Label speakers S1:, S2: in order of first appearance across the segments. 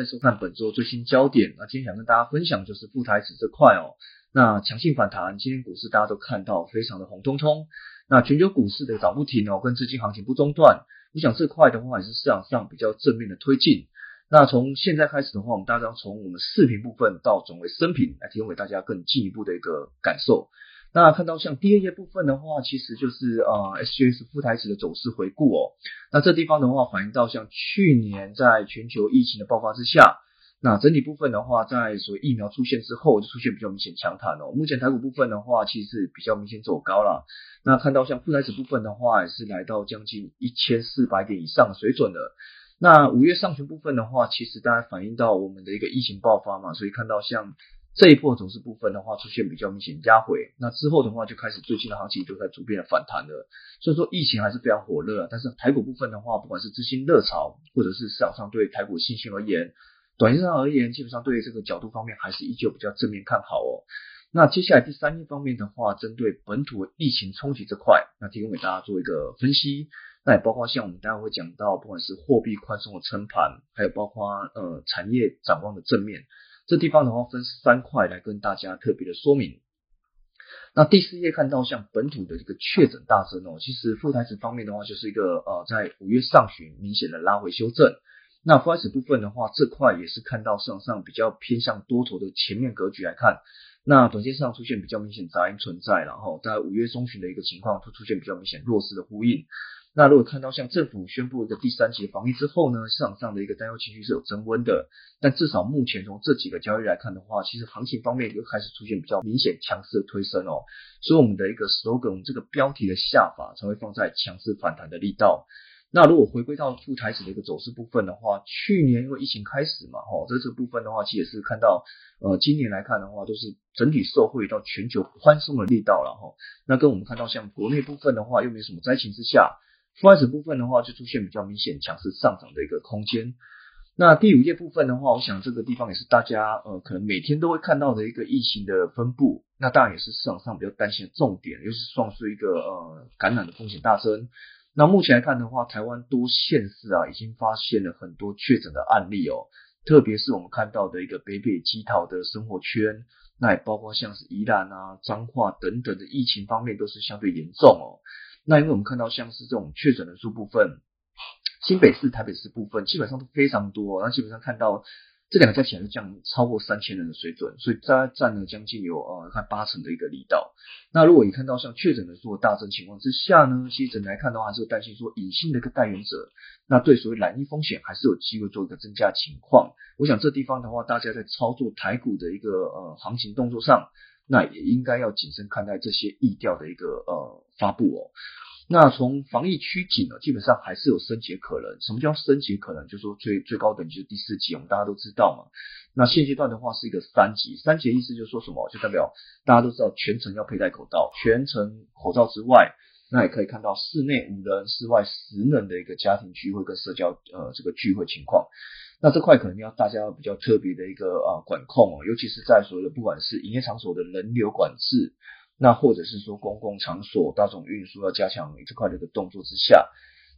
S1: 再，收看本周最新焦点。那今天想跟大家分享就是副台指这块哦。那强劲反弹，今天股市大家都看到非常的红彤彤。那全球股市的涨不停哦，跟资金行情不中断。我想这块的话也是市场上比较正面的推进。那从现在开始的话，我们大家从我们视频部分到转为声频，来提供给大家更进一步的一个感受。那看到像第二页部分的话，其实就是呃 SGS 副台指的走势回顾哦。那这地方的话，反映到像去年在全球疫情的爆发之下，那整体部分的话，在所谓疫苗出现之后，就出现比较明显强弹哦。目前台股部分的话，其实比较明显走高了。那看到像副台指部分的话，也是来到将近一千四百点以上的水准了。那五月上旬部分的话，其实大家反映到我们的一个疫情爆发嘛，所以看到像。这一波走势部分的话，出现比较明显压回，那之后的话就开始最近的行情就在逐渐的反弹了。所以说疫情还是非常火热，但是台股部分的话，不管是资金热潮，或者是市场上对台股信心而言，短线上而言，基本上对这个角度方面还是依旧比较正面看好哦。那接下来第三一方面的话，针对本土疫情冲击这块，那提供给大家做一个分析。那也包括像我们待会会讲到，不管是货币宽松的撑盘，还有包括呃产业展望的正面。这地方的话分三块来跟大家特别的说明。那第四页看到像本土的这个确诊大增哦，其实副台子方面的话就是一个呃在五月上旬明显的拉回修正。那副台子部分的话，这块也是看到市场上比较偏向多头的前面格局来看，那短线上出现比较明显杂音存在，然后在五月中旬的一个情况，会出现比较明显弱势的呼应。那如果看到像政府宣布一个第三级防疫之后呢，市场上的一个担忧情绪是有增温的。但至少目前从这几个交易来看的话，其实行情方面又开始出现比较明显强势的推升哦。所以我们的一个 slogan 这个标题的下法才会放在强势反弹的力道。那如果回归到副台子的一个走势部分的话，去年因为疫情开始嘛，哈，这这部分的话其实也是看到，呃，今年来看的话都是整体受惠到全球宽松的力道了哈。那跟我们看到像国内部分的话，又没什么灾情之下。副开始部分的话，就出现比较明显强势上涨的一个空间。那第五页部分的话，我想这个地方也是大家呃可能每天都会看到的一个疫情的分布。那当然也是市场上比较担心的重点，又是算是一个呃感染的风险大增。那目前来看的话，台湾多县市啊已经发现了很多确诊的案例哦，特别是我们看到的一个北北基桃的生活圈，那也包括像是宜兰啊、彰化等等的疫情方面都是相对严重哦。那因为我们看到像是这种确诊人数部分，新北市、台北市部分基本上都非常多，那基本上看到这两个加起来是降超过三千人的水准，所以大概占了将近有呃看八成的一个力道。那如果你看到像确诊人数大增情况之下呢，其实整体来看的话，还是担心说隐性的一个带源者，那对所谓染疫风险还是有机会做一个增加情况。我想这地方的话，大家在操作台股的一个呃行情动作上。那也应该要谨慎看待这些疫调的一个呃发布哦。那从防疫趋紧呢，基本上还是有升级可能。什么叫升级可能？就是说最最高等级是第四级，我们大家都知道嘛。那现阶段的话是一个三级，三级的意思就是说什么？就代表大家都知道全程要佩戴口罩，全程口罩之外，那也可以看到室内五人、室外十人的一个家庭聚会跟社交呃这个聚会情况。那这块可能要大家比较特别的一个啊管控哦，尤其是在所谓的不管是营业场所的人流管制，那或者是说公共场所大众运输要加强这块的一个动作之下，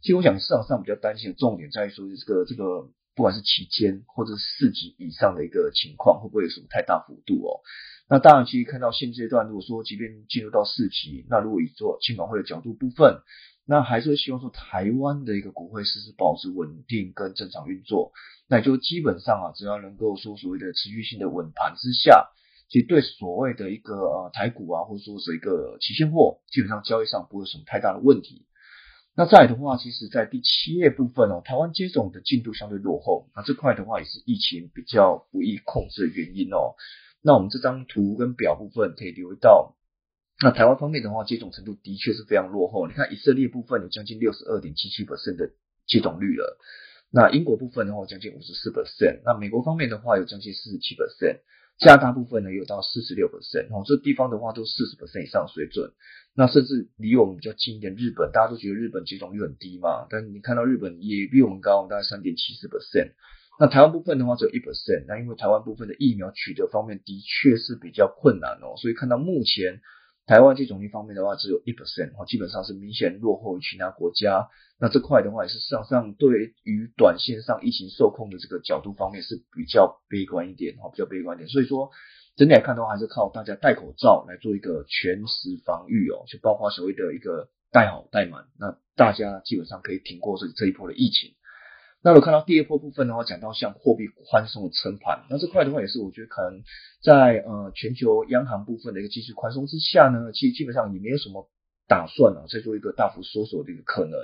S1: 其实我想市场上比较担心的重点在于说这个这个不管是期间或者是四级以上的一个情况，会不会有什么太大幅度哦？那当然，其实看到现阶段，如果说即便进入到四级，那如果以做监管会的角度部分。那还是希望说台湾的一个股汇市是保持稳定跟正常运作，那就基本上啊，只要能够说所谓的持续性的稳盘之下，其实对所谓的一个呃台股啊，或者说是一个期现货，基本上交易上不会有什么太大的问题。那再来的话，其实在第七页部分哦，台湾接种的进度相对落后，那这块的话也是疫情比较不易控制的原因哦。那我们这张图跟表部分可以留意到。那台湾方面的话，接种程度的确是非常落后。你看以色列部分有将近六十二点七七的接种率了，那英国部分的话将近五十四%那美国方面的话有将近四十七%，加拿大部分呢有到四十六%哦，这地方的话都四十%以上水准。那甚至离我们比较近一点，日本大家都觉得日本接种率很低嘛，但你看到日本也比我们高，大概三点七四 percent。那台湾部分的话只有一 percent，那因为台湾部分的疫苗取得方面的确是比较困难哦，所以看到目前。台湾接种率方面的话只有一 percent 哦，基本上是明显落后于其他国家。那这块的话也是市场上对于短线上疫情受控的这个角度方面是比较悲观一点哦，比较悲观一点。所以说整体来看的话，还是靠大家戴口罩来做一个全时防御哦，就包括所谓的一个戴好戴满，那大家基本上可以挺过这这一波的疫情。那我看到第二波部分的话，讲到像货币宽松的撑盘，那这块的话也是我觉得可能在呃全球央行部分的一个继续宽松之下呢，其实基本上也没有什么打算啊，再做一个大幅缩手的一个可能，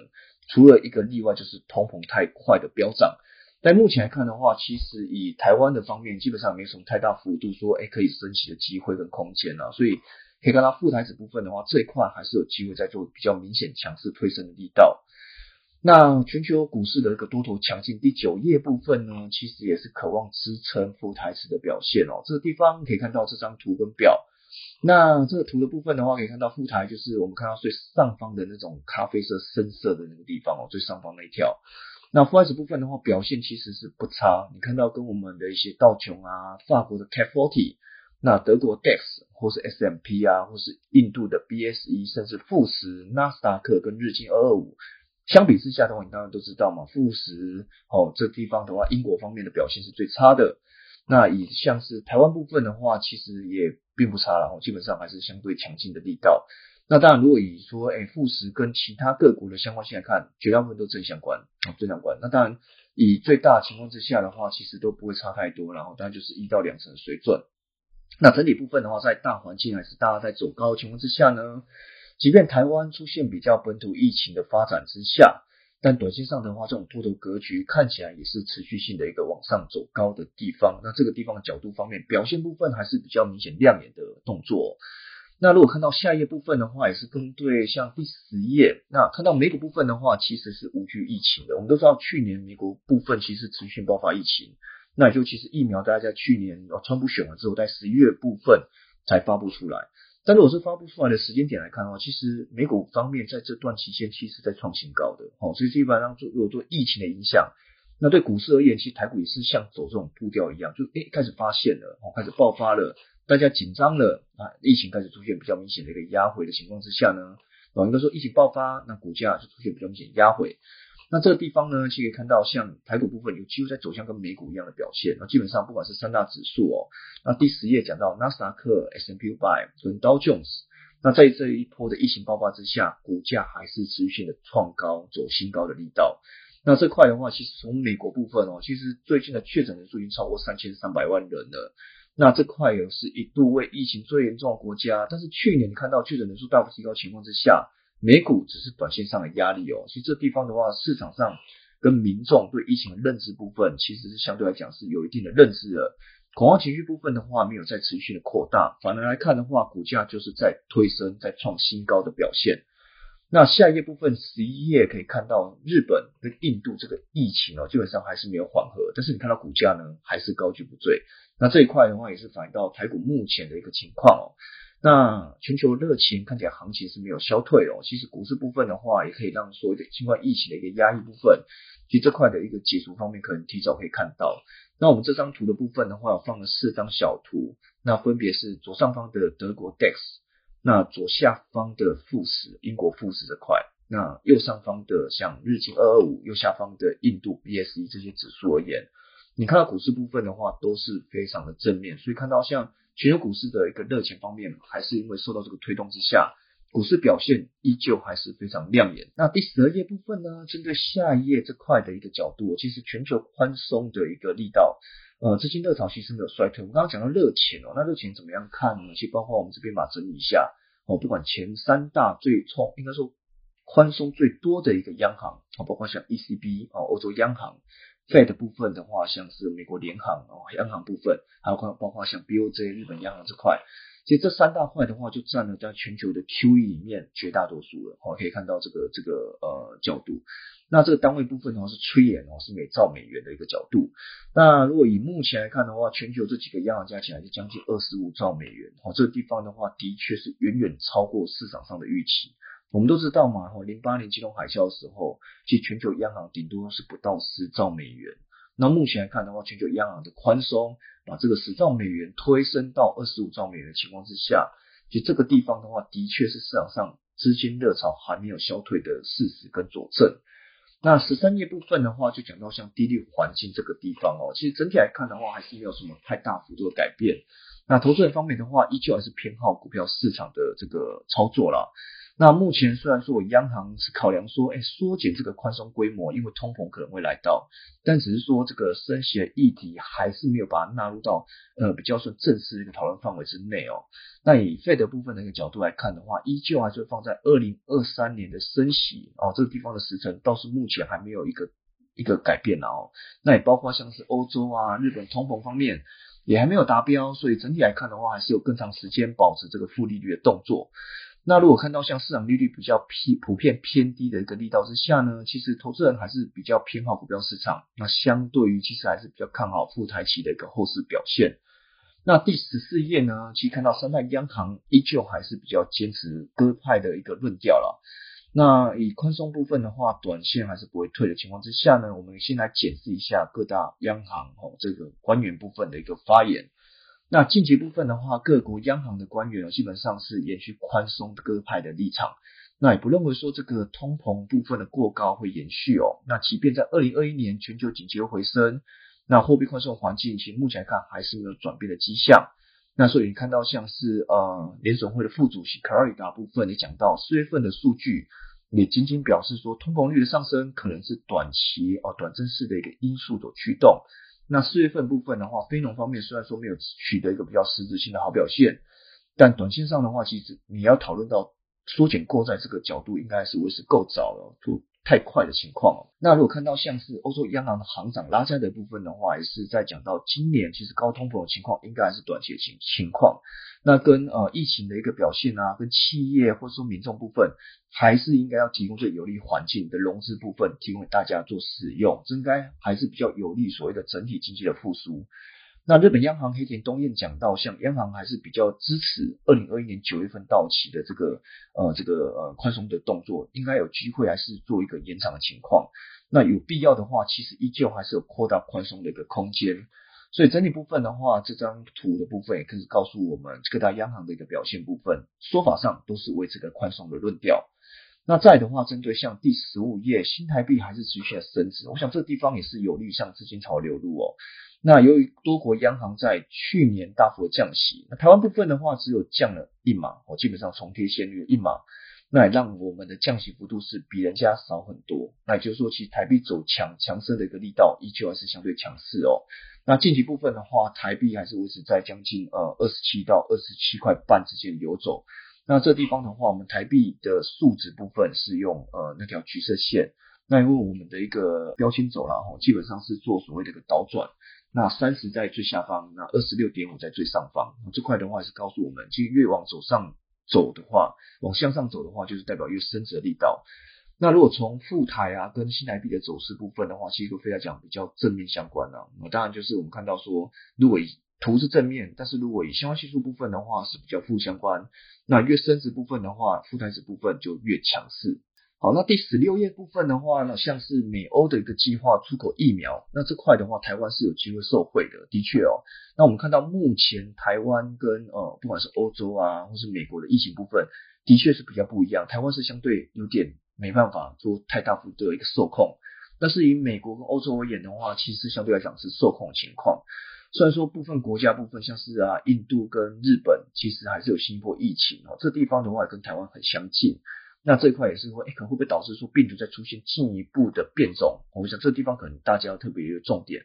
S1: 除了一个例外就是通膨太快的飙涨。但目前来看的话，其实以台湾的方面，基本上没什么太大幅度说哎可以升息的机会跟空间啊，所以可以看到副台子部分的话，这一块还是有机会在做比较明显强势推升的力道。那全球股市的一个多头强劲，第九页部分呢，其实也是渴望支撑副台词的表现哦。这个地方可以看到这张图跟表。那这个图的部分的话，可以看到副台就是我们看到最上方的那种咖啡色深色的那个地方哦，最上方那一条。那副台词部分的话，表现其实是不差。你看到跟我们的一些道琼啊、法国的 CAC Forty、那德国 DAX 或是 S M P 啊，或是印度的 B S E，甚至富时、纳斯达克跟日经二二五。相比之下的话，你当然都知道嘛，富时哦这地方的话，英国方面的表现是最差的。那以像是台湾部分的话，其实也并不差了，基本上还是相对强劲的力道。那当然，如果以说哎富时跟其他各国的相关性来看，绝大部分都正相关，正相关。那当然，以最大的情况之下的话，其实都不会差太多，然后当然就是一到两成水准。那整体部分的话，在大环境还是大家在走高的情况之下呢？即便台湾出现比较本土疫情的发展之下，但短线上的话，这种多头格局看起来也是持续性的一个往上走高的地方。那这个地方的角度方面，表现部分还是比较明显亮眼的动作。那如果看到下一页部分的话，也是针对像第十页，那看到美股部分的话，其实是无惧疫情的。我们都知道去年美国部分其实持续爆发疫情，那也就其实疫苗大概在去年哦川普选完之后，在十一月部分才发布出来。但如果是发布出来的时间点来看的话，其实美股方面在这段期间其实在创新高的，哦，所以基本上做如果做疫情的影响，那对股市而言，其实台股也是像走这种步调一样，就诶开始发现了，哦，开始爆发了，大家紧张了啊，疫情开始出现比较明显的一个压回的情况之下呢，哦，应该说疫情爆发，那股价就出现比较明显压回。那这个地方呢，其实可以看到，像台股部分有几乎在走向跟美股一样的表现。那基本上不管是三大指数哦，那第十页讲到纳斯达克、S M P 五百跟 Dow Jones，那在这一波的疫情爆发之下，股价还是持续性的创高、走新高的力道。那这块的话，其实从美国部分哦，其实最近的确诊人数已经超过三千三百万人了。那这块也是一度为疫情最严重的国家，但是去年你看到确诊人数大幅提高情况之下。美股只是短线上的压力哦，其实这地方的话，市场上跟民众对疫情的认知部分，其实是相对来讲是有一定的认知的。恐慌情绪部分的话，没有在持续的扩大，反而来看的话，股价就是在推升，在创新高的表现。那下一页部分十一页可以看到，日本跟印度这个疫情哦，基本上还是没有缓和，但是你看到股价呢，还是高居不坠。那这一块的话，也是反映到台股目前的一个情况哦。那全球热情看起来行情是没有消退哦。其实股市部分的话，也可以让所谓的新冠疫情的一个压抑部分，其实这块的一个解除方面，可能提早可以看到。那我们这张图的部分的话，放了四张小图，那分别是左上方的德国 DAX，那左下方的富时英国富时这块，那右上方的像日经二二五，右下方的印度 BSE 这些指数而言，你看到股市部分的话，都是非常的正面，所以看到像。全球股市的一个热钱方面，还是因为受到这个推动之下，股市表现依旧还是非常亮眼。那第十二页部分呢，针对下一页这块的一个角度，其实全球宽松的一个力道，呃，资金热潮其实没有衰退。我们刚刚讲到热钱哦，那热钱怎么样看呢？其实包括我们这边把整理一下哦，不管前三大最冲，应该说宽松最多的一个央行啊，包括像 ECB 啊，欧洲央行。Fed 部分的话，像是美国联行哦，央行部分，还有包括像 BOJ 日本央行这块，其实这三大块的话，就占了在全球的 QE 里面绝大多数了。哦，可以看到这个这个呃角度。那这个单位部分的话是催眼哦，是每兆美元的一个角度。那如果以目前来看的话，全球这几个央行加起来就将近二十五兆美元。哦，这个地方的话，的确是远远超过市场上的预期。我们都知道嘛，哈，零八年金融海啸的时候，其实全球央行顶多是不到十兆美元。那目前来看的话，全球央行的宽松，把这个十兆美元推升到二十五兆美元的情况之下，其实这个地方的话，的确是市场上资金热潮还没有消退的事实跟佐证。那十三页部分的话，就讲到像低利环境这个地方哦，其实整体来看的话，还是没有什么太大幅度的改变。那投资人方面的话，依旧还是偏好股票市场的这个操作啦。那目前虽然说我央行是考量说，哎，缩减这个宽松规模，因为通膨可能会来到，但只是说这个升息的议题还是没有把它纳入到呃比较算正式的一个讨论范围之内哦。那以费的部分的一个角度来看的话，依旧还是会放在二零二三年的升息哦，这个地方的时程倒是目前还没有一个一个改变哦。那也包括像是欧洲啊、日本通膨方面也还没有达标，所以整体来看的话，还是有更长时间保持这个负利率的动作。那如果看到像市场利率比较偏普遍偏低的一个力道之下呢，其实投资人还是比较偏好股票市场。那相对于其实还是比较看好富台企的一个后市表现。那第十四页呢，其实看到三大央行依旧还是比较坚持鸽派的一个论调了。那以宽松部分的话，短线还是不会退的情况之下呢，我们先来检视一下各大央行哦这个官员部分的一个发言。那近期部分的话，各国央行的官员，基本上是延续宽松鸽派的立场，那也不认为说这个通膨部分的过高会延续哦。那即便在二零二一年全球紧急回升，那货币宽松环境其实目前来看还是没有转变的迹象。那所以你看到像是呃联总会的副主席卡尔里达部分也讲到，四月份的数据也仅仅表示说通膨率的上升可能是短期哦短暂式的一个因素所驱动。那四月份部分的话，非农方面虽然说没有取得一个比较实质性的好表现，但短线上的话，其实你要讨论到缩减过债这个角度，应该是为时够早了。太快的情况哦。那如果看到像是欧洲央行的行长拉加的部分的话，也是在讲到今年其实高通膨的情况应该还是短期的情情况。那跟呃疫情的一个表现啊，跟企业或者说民众部分，还是应该要提供最有利环境的融资部分，提供给大家做使用，应该还是比较有利所谓的整体经济的复苏。那日本央行黑田东彦讲到，像央行还是比较支持二零二一年九月份到期的这个呃这个呃宽松的动作，应该有机会还是做一个延长的情况。那有必要的话，其实依旧还是有扩大宽松的一个空间。所以整体部分的话，这张图的部分也可以告诉我们各大央行的一个表现部分，说法上都是维持个宽松的论调。那再的话，针对像第十五页新台币还是持续的升值，我想这个地方也是有利向资金潮流入哦。那由于多国央行在去年大幅的降息，那台湾部分的话只有降了一码，我基本上重贴现率一码，那也让我们的降息幅度是比人家少很多。那也就是说，其实台币走强强势的一个力道依旧还是相对强势哦。那近期部分的话，台币还是维持在将近呃二十七到二十七块半之间游走。那这地方的话，我们台币的数值部分是用呃那条橘色线，那因为我们的一个标签走廊哈，基本上是做所谓的一个倒转。那三十在最下方，那二十六点五在最上方。这块的话是告诉我们，其实越往走上走的话，往向上走的话，就是代表越升值的力道。那如果从副台啊跟新台币的走势部分的话，其实都非常讲比较正面相关啊。那当然就是我们看到说，如果图是正面，但是如果以相关系数部分的话是比较负相关。那越升值部分的话，副台值部分就越强势。好，那第十六页部分的话呢，像是美欧的一个计划出口疫苗，那这块的话，台湾是有机会受惠的。的确哦，那我们看到目前台湾跟呃，不管是欧洲啊，或是美国的疫情部分，的确是比较不一样。台湾是相对有点没办法做太大幅度的一个受控，但是以美国跟欧洲而言的话，其实相对来讲是受控情况。虽然说部分国家部分像是啊印度跟日本，其实还是有新一波疫情哦，这地方的话跟台湾很相近。那这一块也是会，哎，可能会不会导致说病毒再出现进一步的变种？我想这个地方可能大家要特别一个重点。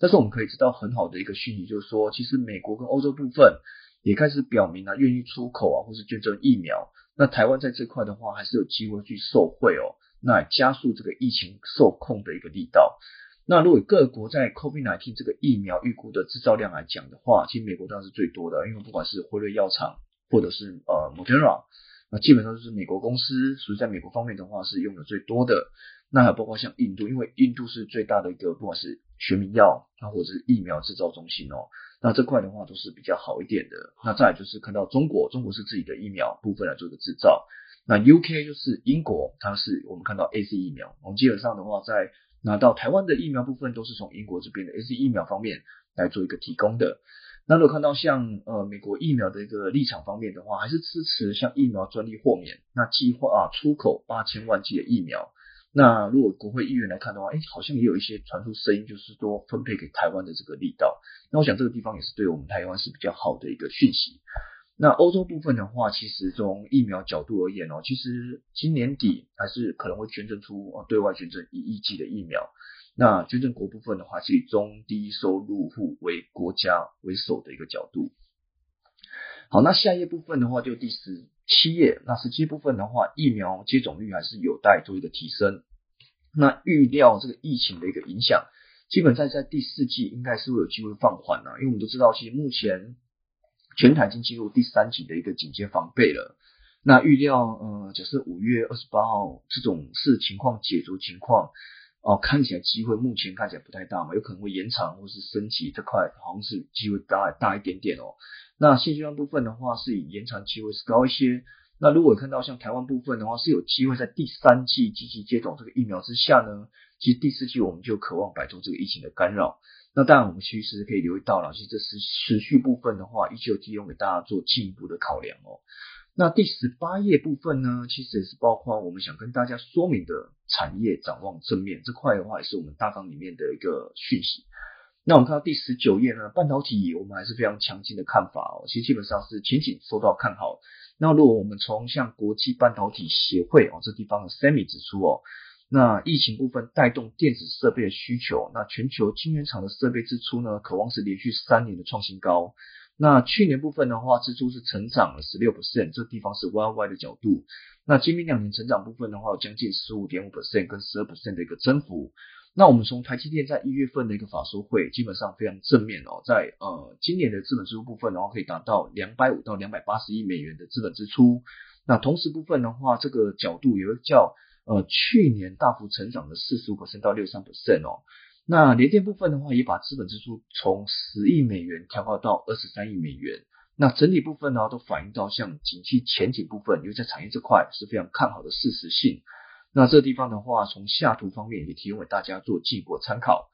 S1: 但是我们可以知道很好的一个讯息，就是说，其实美国跟欧洲部分也开始表明啊，愿意出口啊，或是捐赠疫苗。那台湾在这块的话，还是有机会去受惠哦，那加速这个疫情受控的一个力道。那如果各国在 COVID-19 这个疫苗预估的制造量来讲的话，其实美国当然是最多的，因为不管是辉瑞药厂或者是呃 Moderna。那基本上就是美国公司，所以在美国方面的话是用的最多的。那还包括像印度，因为印度是最大的一个，不管是学名药啊，或者是疫苗制造中心哦。那这块的话都是比较好一点的。那再就是看到中国，中国是自己的疫苗部分来做的制造。那 UK 就是英国，它是我们看到 AC 疫苗。我们基本上的话，在拿到台湾的疫苗部分，都是从英国这边的 AC 疫苗方面来做一个提供的。那如果看到像呃美国疫苗的一个立场方面的话，还是支持像疫苗专利豁免，那计划出口八千万剂的疫苗。那如果国会议员来看的话，哎，好像也有一些传出声音，就是说分配给台湾的这个力道。那我想这个地方也是对我们台湾是比较好的一个讯息。那欧洲部分的话，其实从疫苗角度而言哦，其实今年底还是可能会捐赠出啊对外捐赠一亿剂的疫苗。那捐赠国部分的话，是以中低收入户为国家为首的一个角度。好，那下一页部分的话，就第十七页。那十七部分的话，疫苗接种率还是有待做一个提升。那预料这个疫情的一个影响，基本上在第四季应该是会有机会放缓了，因为我们都知道，其实目前全台已经进入第三级的一个警戒防备了。那预料，呃，假设五月二十八号这种是情况解除情况。哦，看起来机会目前看起来不太大嘛，有可能会延长或是升级这块，好像是机会大大一点点哦。那现阶段部分的话，是以延长机会是高一些。那如果看到像台湾部分的话，是有机会在第三季积极接种这个疫苗之下呢，其实第四季我们就渴望摆脱这个疫情的干扰。那当然，我们其实可以留意到了，其实这是持续部分的话，依旧提供给大家做进一步的考量哦。那第十八页部分呢，其实也是包括我们想跟大家说明的产业展望正面这块的话，也是我们大纲里面的一个讯息。那我们看到第十九页呢，半导体我们还是非常强劲的看法哦，其实基本上是前景受到看好。那如果我们从像国际半导体协会哦这地方的 Semi 指出哦，那疫情部分带动电子设备的需求，那全球晶圆厂的设备支出呢，渴望是连续三年的创新高。那去年部分的话，支出是成长了十六 percent，这地方是 Y Y 的角度。那今明两年成长部分的话，有将近十五点五 percent 跟十二 percent 的一个增幅。那我们从台积电在一月份的一个法说会，基本上非常正面哦，在呃今年的资本支出部分的话，可以达到两百五到两百八十亿美元的资本支出。那同时部分的话，这个角度也会较呃去年大幅成长的四十五 percent 到六三 percent 哦。那联电部分的话，也把资本支出从十亿美元调高到二十三亿美元。那整体部分呢，都反映到像景气前景部分，因为在产业这块是非常看好的事实性。那这地方的话，从下图方面也提供给大家做进一步参考。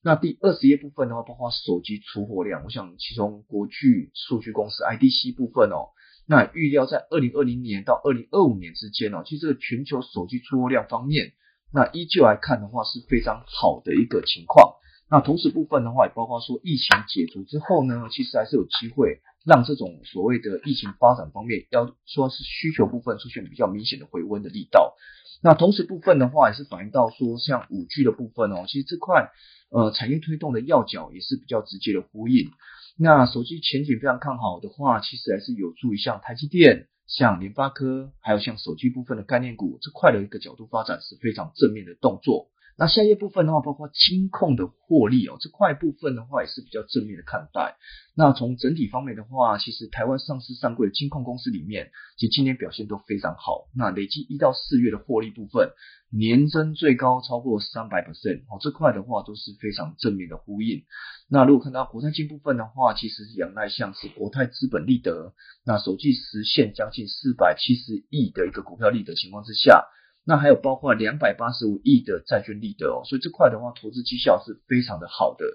S1: 那第二十页部分的话，包括手机出货量，我想其中国巨数据公司 IDC 部分哦，那预料在二零二零年到二零二五年之间哦，其实这个全球手机出货量方面。那依旧来看的话是非常好的一个情况。那同时部分的话，也包括说疫情解除之后呢，其实还是有机会让这种所谓的疫情发展方面，要说是需求部分出现比较明显的回温的力道。那同时部分的话，也是反映到说像五 G 的部分哦，其实这块呃产业推动的要角也是比较直接的呼应。那手机前景非常看好的话，其实还是有助于像台积电。像联发科，还有像手机部分的概念股这块的一个角度发展是非常正面的动作。那下一部分的话，包括金控的获利哦，这块部分的话也是比较正面的看待。那从整体方面的话，其实台湾上市上柜的金控公司里面，其实今年表现都非常好。那累计一到四月的获利部分，年增最高超过三百 percent 哦，这块的话都是非常正面的呼应。那如果看到国泰金部分的话，其实是仰赖像是国泰资本利得，那首季实现将近四百七十亿的一个股票利得情况之下。那还有包括两百八十五亿的债券利得哦，所以这块的话，投资绩效是非常的好的。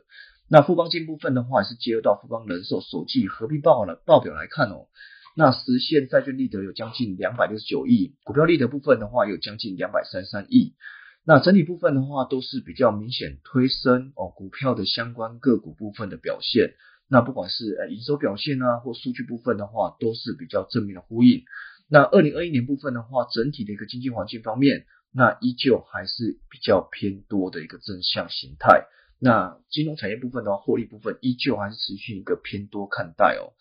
S1: 那富邦金部分的话，也是接入到富邦人寿首季合并报了报表来看哦，那实现债券利得有将近两百六十九亿，股票利得部分的话有将近两百三十三亿。那整体部分的话，都是比较明显推升哦股票的相关个股部分的表现。那不管是呃营收表现啊，或数据部分的话，都是比较正面的呼应。那二零二一年部分的话，整体的一个经济环境方面，那依旧还是比较偏多的一个正向形态。那金融产业部分的话，获利部分依旧还是持续一个偏多看待哦。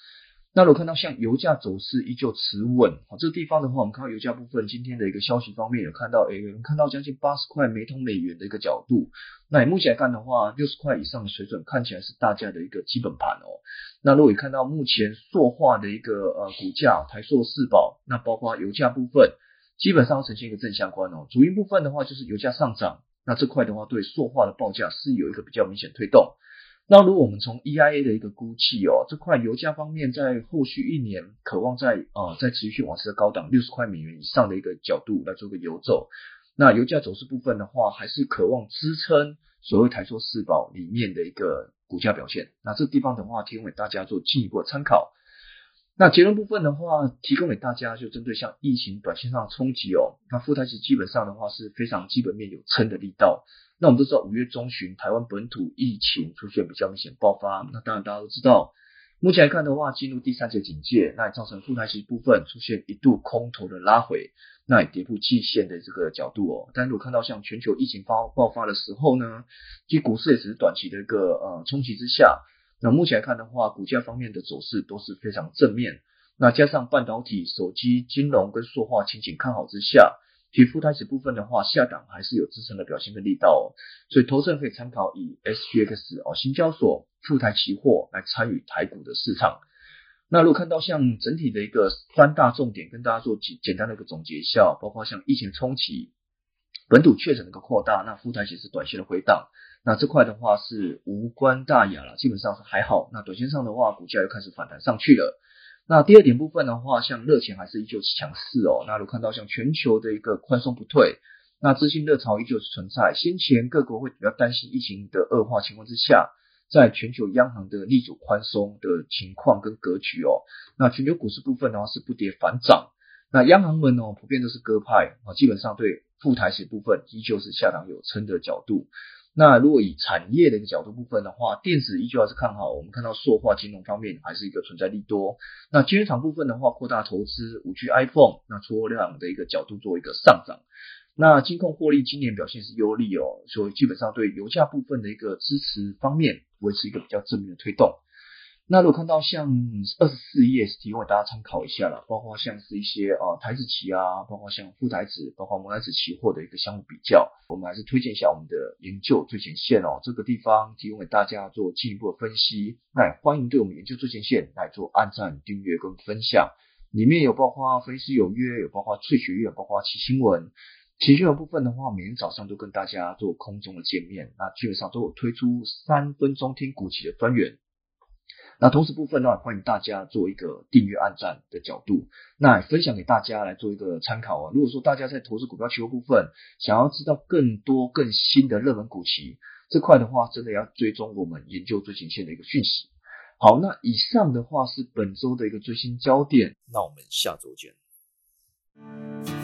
S1: 那如果看到像油价走势依旧持稳，好，这个地方的话，我们看到油价部分今天的一个消息方面，有看到，诶，有人看到将近八十块每桶美元的一个角度。那目前来看的话，六十块以上的水准看起来是大家的一个基本盘哦。那如果看到目前塑化的一个呃股价，台塑四宝，那包括油价部分，基本上呈现一个正相关哦。主因部分的话就是油价上涨，那这块的话对塑化的报价是有一个比较明显推动。那如果我们从 EIA 的一个估计哦，这块油价方面在后续一年渴望在啊在持续往上的高档六十块美元以上的一个角度来做个游走，那油价走势部分的话，还是渴望支撑所谓台塑四宝里面的一个股价表现。那这地方的话，提供给大家做进一步的参考。那结论部分的话，提供给大家就针对像疫情短线上的冲击哦。那富台其基本上的话是非常基本面有撑的力道。那我们都知道五月中旬台湾本土疫情出现比较明显爆发，那当然大家都知道，目前来看的话进入第三节警戒，那也造成富台其部分出现一度空头的拉回，那也跌破季线的这个角度哦。但如果看到像全球疫情发爆发的时候呢，其实股市也只是短期的一个呃冲击之下。那目前来看的话，股价方面的走势都是非常正面。那加上半导体、手机、金融跟塑化前景看好之下，其富台指部分的话，下档还是有支撑的表现的力道。哦。所以投资人可以参考以 SGX 哦，新交所富台期货来参与台股的市场。那如果看到像整体的一个三大重点，跟大家做简简单的一个总结一下，包括像疫情冲击。本土确诊的一个扩大，那富台其实短线的回档，那这块的话是无关大雅了，基本上是还好。那短线上的话，股价又开始反弹上去了。那第二点部分的话，像热钱还是依旧强势哦。那如看到像全球的一个宽松不退，那资金热潮依旧是存在。先前各国会比较担心疫情的恶化情况之下，在全球央行的力主宽松的情况跟格局哦，那全球股市部分的话是不跌反涨。那央行们哦，普遍都是鸽派啊，基本上对副台式部分依旧是下档有撑的角度。那如果以产业的一个角度部分的话，电子依旧还是看好。我们看到塑化金融方面还是一个存在利多。那金融厂部分的话，扩大投资五 G iPhone，那出货量的一个角度做一个上涨。那金控获利今年表现是优利哦，所以基本上对油价部分的一个支持方面维持一个比较正面的推动。那如果看到像二十四页是提供给大家参考一下了，包括像是一些啊台子期啊，包括像副台子，包括摩台子期货的一个相互比较，我们还是推荐一下我们的研究最前线哦，这个地方提供给大家做进一步的分析。那也欢迎对我们研究最前线来做按赞、订阅跟分享，里面有包括分析有约，有包括翠学院，包括奇新闻。奇新闻部分的话，每天早上都跟大家做空中的见面，那基本上都有推出三分钟听股期的专员。那同时部分呢，欢迎大家做一个订阅、按赞的角度，那分享给大家来做一个参考啊。如果说大家在投资股票期货部分，想要知道更多更新的热门股期这块的话，真的要追踪我们研究最前线的一个讯息。好，那以上的话是本周的一个最新焦点，那我们下周见。